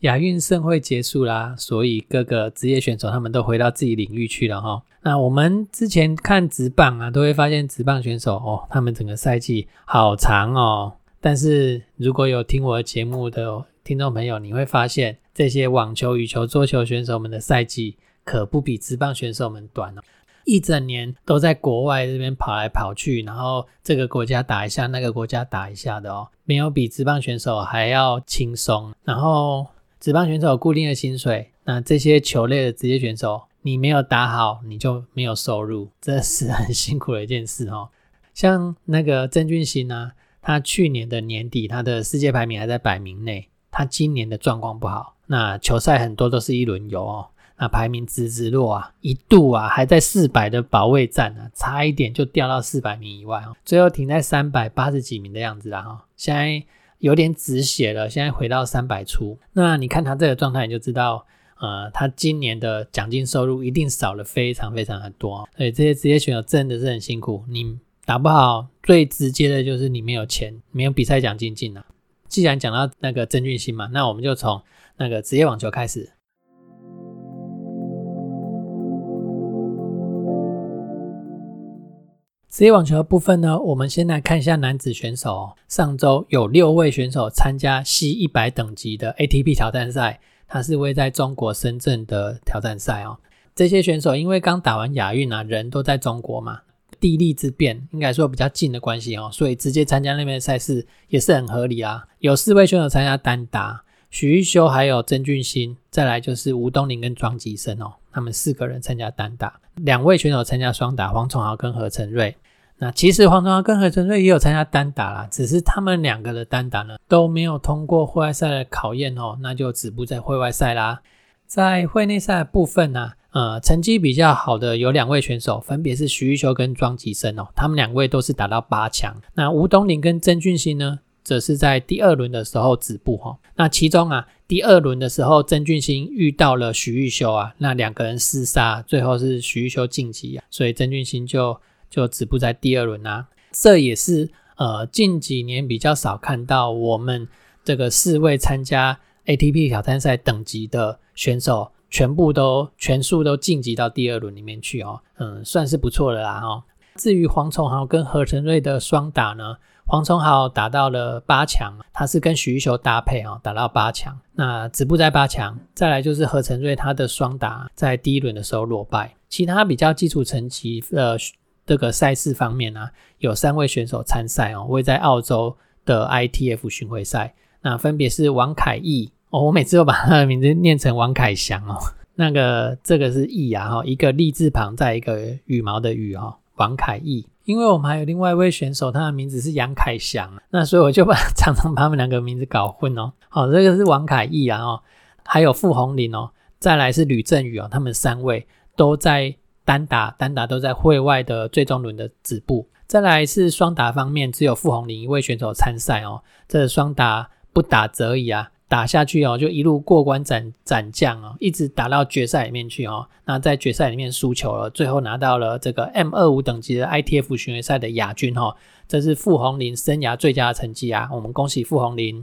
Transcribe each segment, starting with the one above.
亚运盛会结束啦，所以各个职业选手他们都回到自己领域去了哈。那我们之前看职棒啊，都会发现职棒选手哦，他们整个赛季好长哦。但是如果有听我节目的听众朋友，你会发现这些网球、羽球、桌球选手们的赛季可不比职棒选手们短哦。一整年都在国外这边跑来跑去，然后这个国家打一下，那个国家打一下的哦，没有比职棒选手还要轻松。然后职棒选手有固定的薪水，那这些球类的职业选手，你没有打好，你就没有收入，这是很辛苦的一件事哦。像那个郑俊兴啊，他去年的年底他的世界排名还在百名内，他今年的状况不好，那球赛很多都是一轮游哦。那排名直直落啊，一度啊还在四百的保卫战啊，差一点就掉到四百名以外哦，最后停在三百八十几名的样子啦哈，现在有点止血了，现在回到三百出。那你看他这个状态，你就知道，呃，他今年的奖金收入一定少了非常非常的多，所以这些职业选手真的是很辛苦。你打不好，最直接的就是你没有钱，没有比赛奖金进啊。既然讲到那个曾俊欣嘛，那我们就从那个职业网球开始。职业网球的部分呢，我们先来看一下男子选手。上周有六位选手参加 C 一百等级的 ATP 挑战赛，它是位在中国深圳的挑战赛哦。这些选手因为刚打完亚运啊，人都在中国嘛，地利之便，应该说比较近的关系哦，所以直接参加那边的赛事也是很合理啊。有四位选手参加单打，许玉修还有曾俊欣，再来就是吴东林跟庄吉生哦。他们四个人参加单打，两位选手参加双打，黄崇豪跟何成瑞。那其实黄崇豪跟何成瑞也有参加单打啦，只是他们两个的单打呢都没有通过户外赛的考验哦，那就止步在户外赛啦。在会内赛的部分呢，呃，成绩比较好的有两位选手，分别是徐玉修跟庄吉生哦，他们两位都是打到八强。那吴东林跟曾俊熙呢？则是在第二轮的时候止步哈，那其中啊，第二轮的时候，曾俊欣遇到了许玉修啊，那两个人厮杀，最后是许玉修晋级啊，所以曾俊欣就就止步在第二轮啊。这也是呃近几年比较少看到我们这个四位参加 ATP 挑战赛等级的选手，全部都全数都晋级到第二轮里面去哦，嗯，算是不错的啦哦。至于黄崇豪跟何成瑞的双打呢？黄崇豪打到了八强，他是跟许玉修搭配啊，打到八强。那止步在八强，再来就是何成瑞，他的双打在第一轮的时候落败。其他比较基础层级的这个赛事方面呢，有三位选手参赛哦，会在澳洲的 ITF 巡回赛。那分别是王凯毅哦，我每次都把他的名字念成王凯翔哦。那个这个是毅啊哈，一个立字旁，在一个羽毛的羽哦，王凯毅。因为我们还有另外一位选手，他的名字是杨凯翔，那所以我就把 常常把他们两个名字搞混哦。好，这个是王凯毅啊，哦，还有傅红林哦，再来是吕振宇哦，他们三位都在单打，单打都在会外的最终轮的止步。再来是双打方面，只有傅红林一位选手参赛哦，这双打不打则已啊。打下去哦，就一路过关斩斩将哦，一直打到决赛里面去哦。那在决赛里面输球了，最后拿到了这个 M 二五等级的 ITF 巡回赛的亚军哦。这是傅红林生涯最佳的成绩啊，我们恭喜傅红林。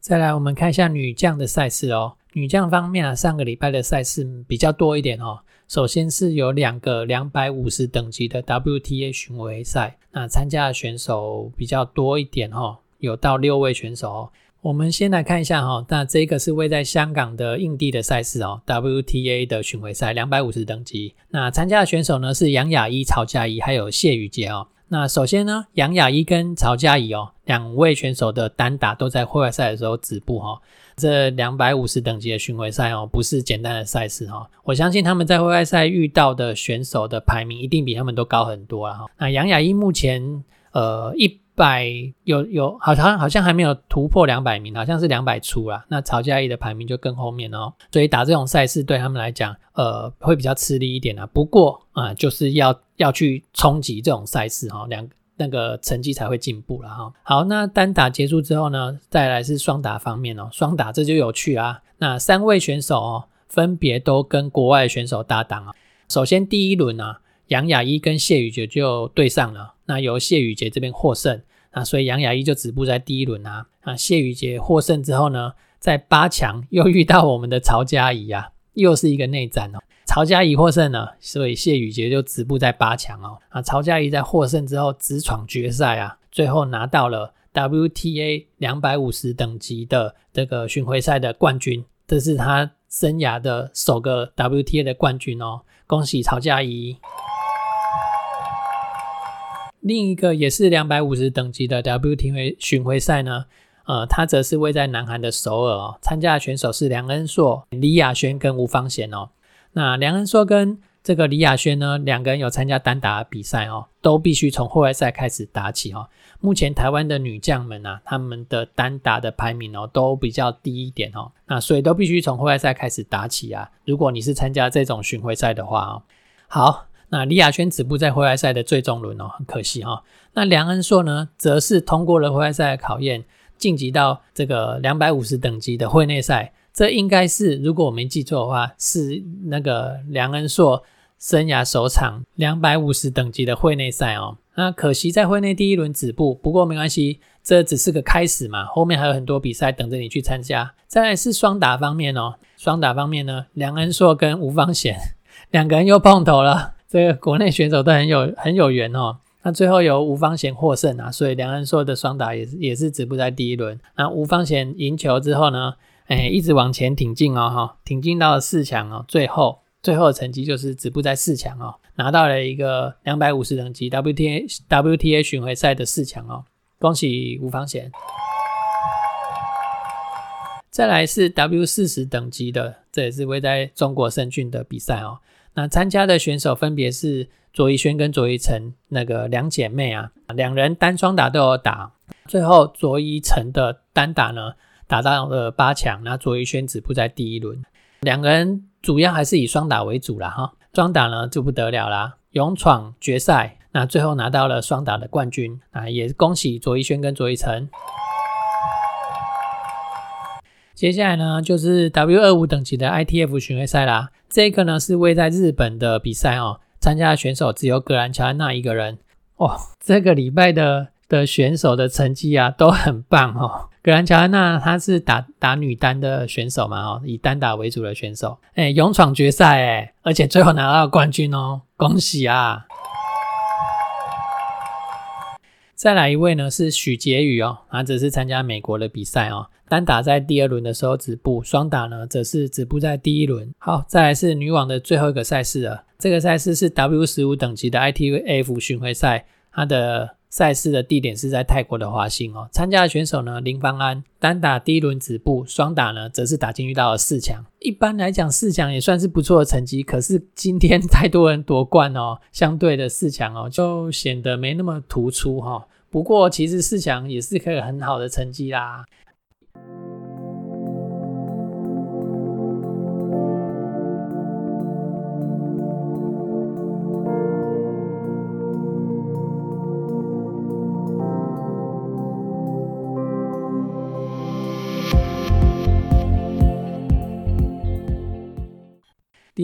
再来，我们看一下女将的赛事哦。女将方面啊，上个礼拜的赛事比较多一点哦。首先是有两个两百五十等级的 WTA 巡回赛，那参加的选手比较多一点哦。有到六位选手哦，我们先来看一下哈，那这个是位在香港的印地的赛事哦，WTA 的巡回赛两百五十等级，那参加的选手呢是杨雅一、曹佳怡还有谢宇杰哦。那首先呢，杨雅一跟曹佳怡哦，两位选手的单打都在户外赛的时候止步哈。这两百五十等级的巡回赛哦，不是简单的赛事哈，我相信他们在户外赛遇到的选手的排名一定比他们都高很多啊。那杨雅一目前呃一。百有有，好像好像还没有突破两百名，好像是两百出啦。那曹嘉怡的排名就更后面哦，所以打这种赛事对他们来讲，呃，会比较吃力一点啊。不过啊，就是要要去冲击这种赛事哈，两那个成绩才会进步了哈。好，那单打结束之后呢，再来是双打方面哦，双打这就有趣啊。那三位选手哦，分别都跟国外选手搭档啊。首先第一轮啊。杨雅一跟谢宇杰就对上了，那由谢宇杰这边获胜，那所以杨雅一就止步在第一轮啊。那谢宇杰获胜之后呢，在八强又遇到我们的曹嘉怡啊，又是一个内战哦。曹嘉怡获胜了，所以谢宇杰就止步在八强哦。啊，曹嘉怡在获胜之后直闯决赛啊，最后拿到了 WTA 两百五十等级的这个巡回赛的冠军，这是他生涯的首个 WTA 的冠军哦，恭喜曹嘉怡。另一个也是两百五十等级的 WTA 巡回赛呢，呃，它则是位在南韩的首尔哦。参加的选手是梁恩硕、李雅轩跟吴芳贤哦。那梁恩硕跟这个李雅轩呢，两个人有参加单打比赛哦，都必须从户外赛开始打起哦。目前台湾的女将们啊，他们的单打的排名哦都比较低一点哦，那所以都必须从户外赛开始打起啊。如果你是参加这种巡回赛的话哦，好。那李亚轩止步在户外赛的最终轮哦，很可惜哈。那梁恩硕呢，则是通过了户外赛的考验，晋级到这个两百五十等级的会内赛。这应该是，如果我没记错的话，是那个梁恩硕生涯首场两百五十等级的会内赛哦。那可惜在会内第一轮止步，不过没关系，这只是个开始嘛，后面还有很多比赛等着你去参加。再来是双打方面哦，双打方面呢，梁恩硕跟吴芳贤 两个人又碰头了。这个国内选手都很有很有缘哦。那最后由吴方贤获胜啊，所以梁恩硕的双打也是也是止步在第一轮。那吴方贤赢球之后呢，哎，一直往前挺进哦，哈，挺进到了四强哦。最后最后的成绩就是止步在四强哦，拿到了一个两百五十等级 WTA WTA 巡回赛的四强哦，恭喜吴方贤。再来是 W 四十等级的，这也是位在中国深圳的比赛哦。那参加的选手分别是卓一萱跟卓一晨那个两姐妹啊，两人单双打都有打，最后卓一晨的单打呢打到了八强，那卓一萱止步在第一轮。两个人主要还是以双打为主啦，哈，双打呢就不得了啦，勇闯决赛，那最后拿到了双打的冠军啊，也恭喜卓一萱跟卓一晨。接下来呢，就是 W 二五等级的 ITF 巡回赛啦。这个呢是位在日本的比赛哦，参加的选手只有格兰乔安娜一个人哦。这个礼拜的的选手的成绩啊都很棒哦。格兰乔安娜她是打打女单的选手嘛哦，以单打为主的选手，哎，勇闯决赛哎，而且最后拿到冠军哦，恭喜啊！再来一位呢是许婕妤哦，她只是参加美国的比赛哦，单打在第二轮的时候止步，双打呢则是止步在第一轮。好，再来是女网的最后一个赛事了，这个赛事是 W 十五等级的 ITF 巡回赛，它的赛事的地点是在泰国的华兴哦。参加的选手呢林芳安，单打第一轮止步，双打呢则是打进遇到了四强。一般来讲四强也算是不错的成绩，可是今天 太多人夺冠哦，相对的四强哦就显得没那么突出哈。不过其实四强也是可以很好的成绩啦。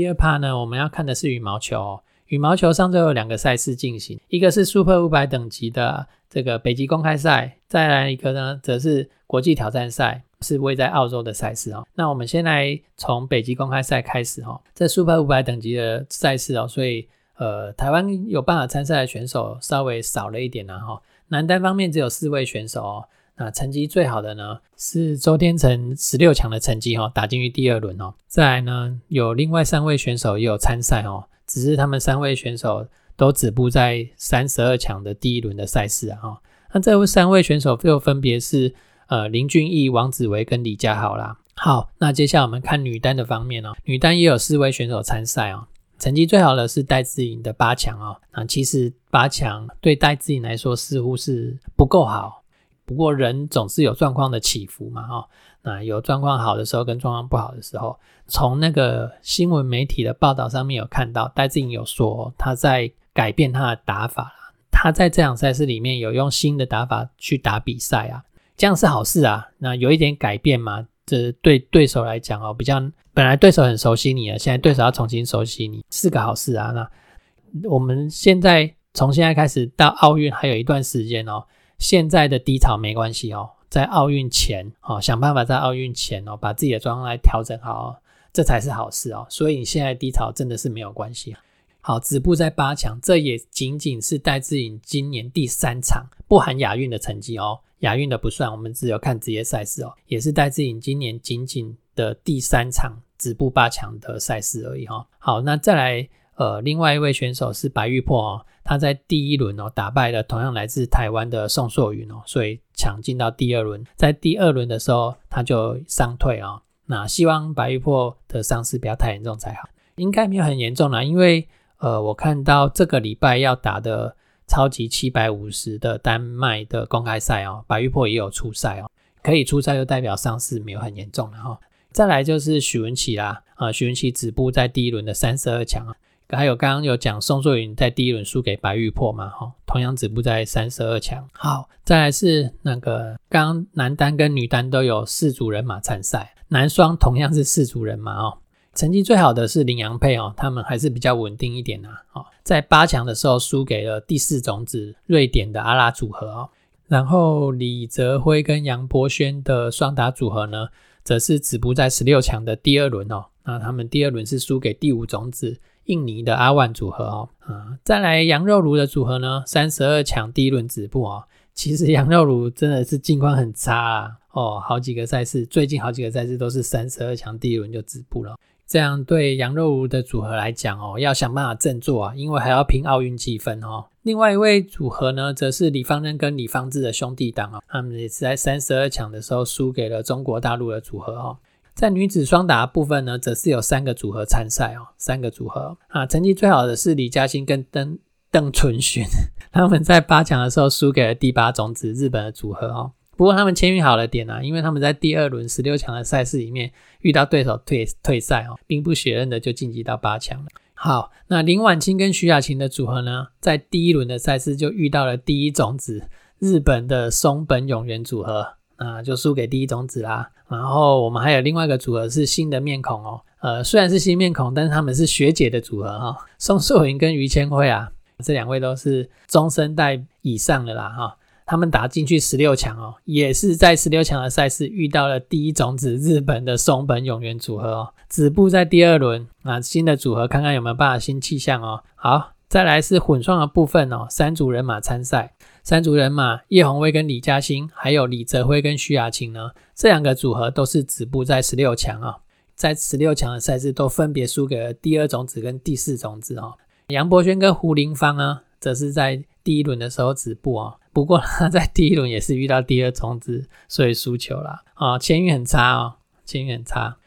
第二趴呢，我们要看的是羽毛球。羽毛球上周有两个赛事进行，一个是 Super 五百等级的这个北极公开赛，再来一个呢，则是国际挑战赛，是位在澳洲的赛事哦。那我们先来从北极公开赛开始哦。这 Super 五百等级的赛事哦，所以呃，台湾有办法参赛的选手稍微少了一点呢哈。男单方面只有四位选手哦。那成绩最好的呢是周天成十六强的成绩哈，打进去第二轮哦。再来呢有另外三位选手也有参赛哦，只是他们三位选手都止步在三十二强的第一轮的赛事啊哈。那这三位选手又分别是呃林俊逸、王子维跟李佳豪啦。好，那接下来我们看女单的方面哦，女单也有四位选手参赛哦。成绩最好的是戴资颖的八强哦。那其实八强对戴资颖来说似乎是不够好，不过人总是有状况的起伏嘛，哈。那有状况好的时候跟状况不好的时候，从那个新闻媒体的报道上面有看到，戴资颖有说他在改变他的打法他在这场赛事里面有用新的打法去打比赛啊，这样是好事啊。那有一点改变嘛，这对对手来讲哦，比较本来对手很熟悉你了，现在对手要重新熟悉你，是个好事啊。那我们现在从现在开始到奥运还有一段时间哦，现在的低潮没关系哦。在奥运前哦，想办法在奥运前哦，把自己的状态调整好，哦这才是好事哦。所以你现在低潮真的是没有关系。好，止步在八强，这也仅仅是戴志颖今年第三场不含亚运的成绩哦，亚运的不算，我们只有看职业赛事哦，也是戴志颖今年仅仅的第三场止步八强的赛事而已哈。好，那再来。呃，另外一位选手是白玉珀哦，他在第一轮哦打败了同样来自台湾的宋硕云哦，所以抢进到第二轮。在第二轮的时候，他就伤退哦。那希望白玉珀的伤势不要太严重才好，应该没有很严重啦，因为呃，我看到这个礼拜要打的超级七百五十的丹麦的公开赛哦，白玉珀也有出赛哦，可以出赛就代表伤势没有很严重了哈。再来就是许文琪啦，啊，许文琪止步在第一轮的三十二强啊。还有刚刚有讲宋硕云在第一轮输给白玉珀嘛，哈，同样止步在三十二强。好，再来是那个刚刚男单跟女单都有四组人马参赛，男双同样是四组人马哦。成绩最好的是林洋配哦，他们还是比较稳定一点呐。哦，在八强的时候输给了第四种子瑞典的阿拉组合哦。然后李泽辉跟杨博轩的双打组合呢，则是止步在十六强的第二轮哦。那他们第二轮是输给第五种子。印尼的阿万组合哦，啊，再来羊肉炉的组合呢，三十二强第一轮止步哦。其实羊肉炉真的是境况很差啊，哦，好几个赛事，最近好几个赛事都是三十二强第一轮就止步了。这样对羊肉炉的组合来讲哦，要想办法振作啊，因为还要拼奥运积分哦。另外一位组合呢，则是李方任跟李方志的兄弟档哦，他们也是在三十二强的时候输给了中国大陆的组合哦。在女子双打部分呢，则是有三个组合参赛哦，三个组合啊，成绩最好的是李嘉欣跟邓邓淳勋，他们在八强的时候输给了第八种子日本的组合哦。不过他们签运好了点啊，因为他们在第二轮十六强的赛事里面遇到对手退退赛哦，兵不血刃的就晋级到八强了。好，那林婉清跟徐雅琴的组合呢，在第一轮的赛事就遇到了第一种子日本的松本永元组合。啊，就输给第一种子啦。然后我们还有另外一个组合是新的面孔哦，呃，虽然是新面孔，但是他们是学姐的组合哈。宋素云跟于千惠啊，这两位都是中生代以上的啦哈。他们打进去十六强哦，也是在十六强的赛事遇到了第一种子日本的松本永元组合哦，止步在第二轮。啊，新的组合看看有没有办法新气象哦。好，再来是混双的部分哦，三组人马参赛。三组人马叶红威跟李嘉欣，还有李泽辉跟徐雅琴呢，这两个组合都是止步在十六强啊，在十六强的赛事都分别输给了第二种子跟第四种子哦。杨博轩跟胡林芳呢，则是在第一轮的时候止步哦，不过他在第一轮也是遇到第二种子，所以输球了啊，签运很差哦，签运很差。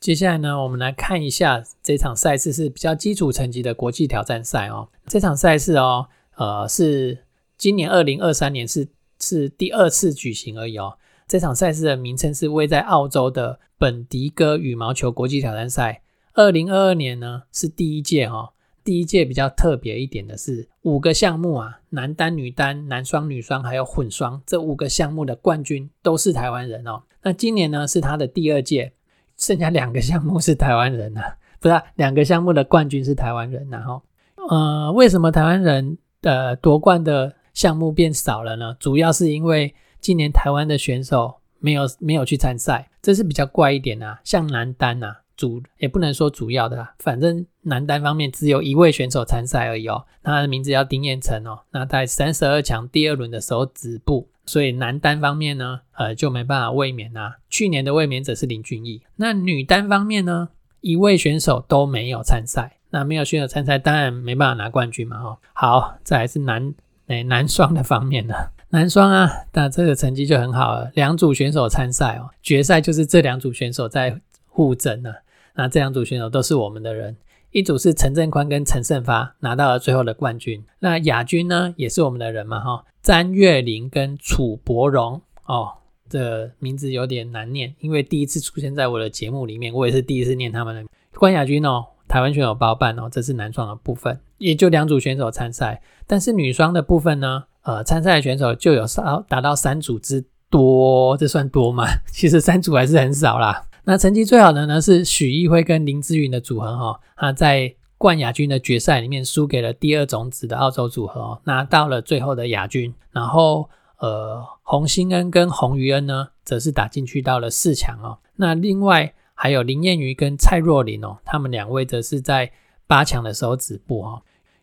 接下来呢，我们来看一下这场赛事是比较基础层级的国际挑战赛哦，这场赛事哦，呃是。今年二零二三年是是第二次举行而已哦。这场赛事的名称是位在澳洲的本迪戈羽毛球国际挑战赛。二零二二年呢是第一届哈，第一届比较特别一点的是五个项目啊，男单、女单、男双、女双还有混双这五个项目的冠军都是台湾人哦。那今年呢是他的第二届，剩下两个项目是台湾人啊，不是两个项目的冠军是台湾人，然后呃，为什么台湾人的夺冠的？项目变少了呢，主要是因为今年台湾的选手没有没有去参赛，这是比较怪一点啊。像男单啊，主也不能说主要的，反正男单方面只有一位选手参赛而已哦，他的名字叫丁彦成哦。那在三十二强第二轮的时候止步，所以男单方面呢，呃就没办法卫冕啊。去年的卫冕者是林俊逸。那女单方面呢，一位选手都没有参赛，那没有选手参赛，当然没办法拿冠军嘛。哦，好，再来是男。哎，男双的方面呢？男双啊，那这个成绩就很好了。两组选手参赛哦，决赛就是这两组选手在互争呢。那这两组选手都是我们的人，一组是陈振宽跟陈胜发拿到了最后的冠军。那亚军呢，也是我们的人嘛哈，詹月玲跟楚博荣哦，这名字有点难念，因为第一次出现在我的节目里面，我也是第一次念他们的冠亚军哦。台湾选手包办哦，这是男双的部分，也就两组选手参赛。但是女双的部分呢，呃，参赛的选手就有三达到三组之多，这算多吗？其实三组还是很少啦。那成绩最好的呢是许艺辉跟林之云的组合哈，他在冠亚军的决赛里面输给了第二种子的澳洲组合哦，拿到了最后的亚军。然后呃，洪兴恩跟洪于恩呢，则是打进去到了四强哦。那另外。还有林燕瑜跟蔡若琳哦，他们两位则是在八强的时候止步哈。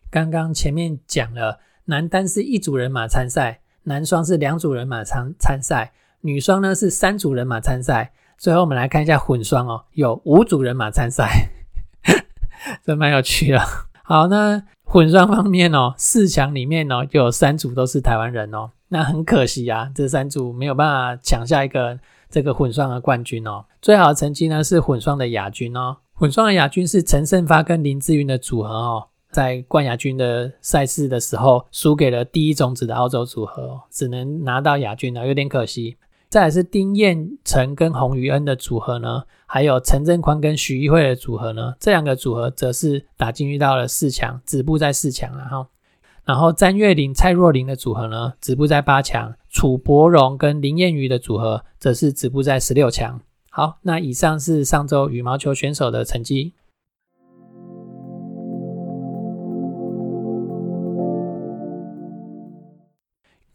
刚刚前面讲了，男单是一组人马参赛，男双是两组人马参参赛，女双呢是三组人马参赛。最后我们来看一下混双哦，有五组人马参赛，这蛮有趣的。好，那混双方面哦，四强里面哦有三组都是台湾人哦，那很可惜啊，这三组没有办法抢下一个。这个混双的冠军哦，最好的成绩呢是混双的亚军哦。混双的亚军是陈胜发跟林志云的组合哦，在冠亚军的赛事的时候输给了第一种子的澳洲组合，只能拿到亚军了，有点可惜。再来是丁彦成跟洪于恩的组合呢，还有陈振宽跟徐艺慧的组合呢，这两个组合则是打进遇到了四强，止步在四强了哈。然后詹月玲、蔡若琳的组合呢，止步在八强；楚博荣跟林燕瑜的组合则是止步在十六强。好，那以上是上周羽毛球选手的成绩。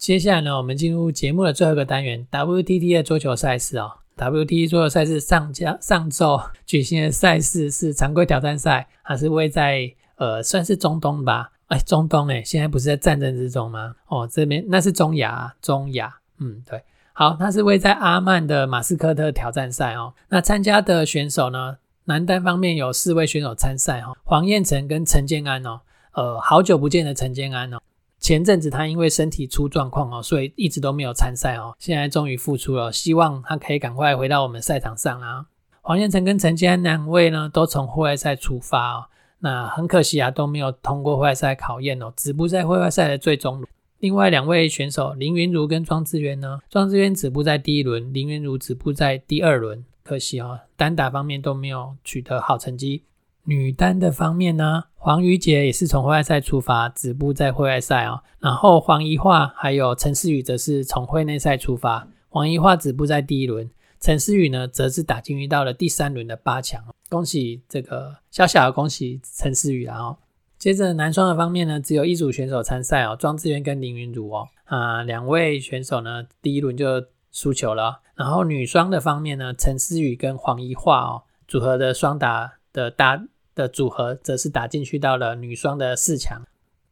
接下来呢，我们进入节目的最后一个单元 ——WTT 的桌球赛事哦。WTT 桌球赛事上家上周举行的赛事是常规挑战赛，它是位在呃，算是中东吧。哎，中东哎，现在不是在战争之中吗？哦，这边那是中亚，中亚，嗯，对，好，它是位在阿曼的马斯克特挑战赛哦。那参加的选手呢，男单方面有四位选手参赛哈，黄彦成跟陈建安哦，呃，好久不见的陈建安哦，前阵子他因为身体出状况哦，所以一直都没有参赛哦，现在终于复出了，希望他可以赶快回到我们赛场上啊。黄彦成跟陈建安两位呢，都从户外赛出发哦。那很可惜啊，都没有通过外赛考验哦，止步在户外赛的最终。另外两位选手林云如跟庄智渊呢，庄智渊止步在第一轮，林云如止步在第二轮，可惜哦，单打方面都没有取得好成绩。女单的方面呢，黄瑜杰也是从户外赛出发，止步在户外赛哦。然后黄怡桦还有陈思雨则是从会内赛出发，黄怡桦止步在第一轮。陈思雨呢，则是打进遇到了第三轮的八强，恭喜这个小小的恭喜陈思雨啊！哦，接着男双的方面呢，只有一组选手参赛哦，庄智渊跟林云儒哦，啊，两位选手呢，第一轮就输球了。然后女双的方面呢，陈思雨跟黄怡桦哦，组合的双打的搭的组合，则是打进去到了女双的四强。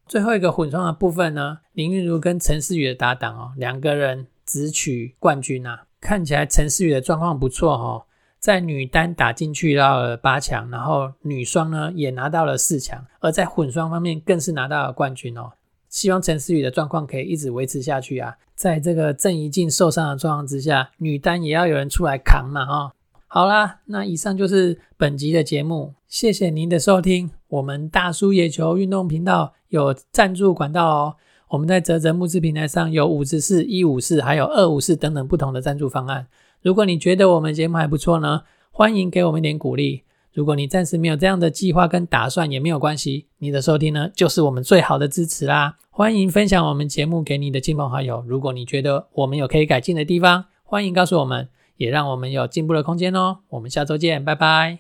最后一个混双的部分呢，林云儒跟陈思雨的搭档哦，两个人只取冠军啊。看起来陈思雨的状况不错哈，在女单打进去到了八强，然后女双呢也拿到了四强，而在混双方面更是拿到了冠军哦。希望陈思雨的状况可以一直维持下去啊，在这个郑怡静受伤的状况之下，女单也要有人出来扛嘛哈。好啦，那以上就是本集的节目，谢谢您的收听。我们大叔野球运动频道有赞助管道哦。我们在泽泽募资平台上有五十四、一五四，还有二五四等等不同的赞助方案。如果你觉得我们节目还不错呢，欢迎给我们一点鼓励。如果你暂时没有这样的计划跟打算，也没有关系，你的收听呢就是我们最好的支持啦。欢迎分享我们节目给你的亲朋好友。如果你觉得我们有可以改进的地方，欢迎告诉我们，也让我们有进步的空间哦。我们下周见拜拜。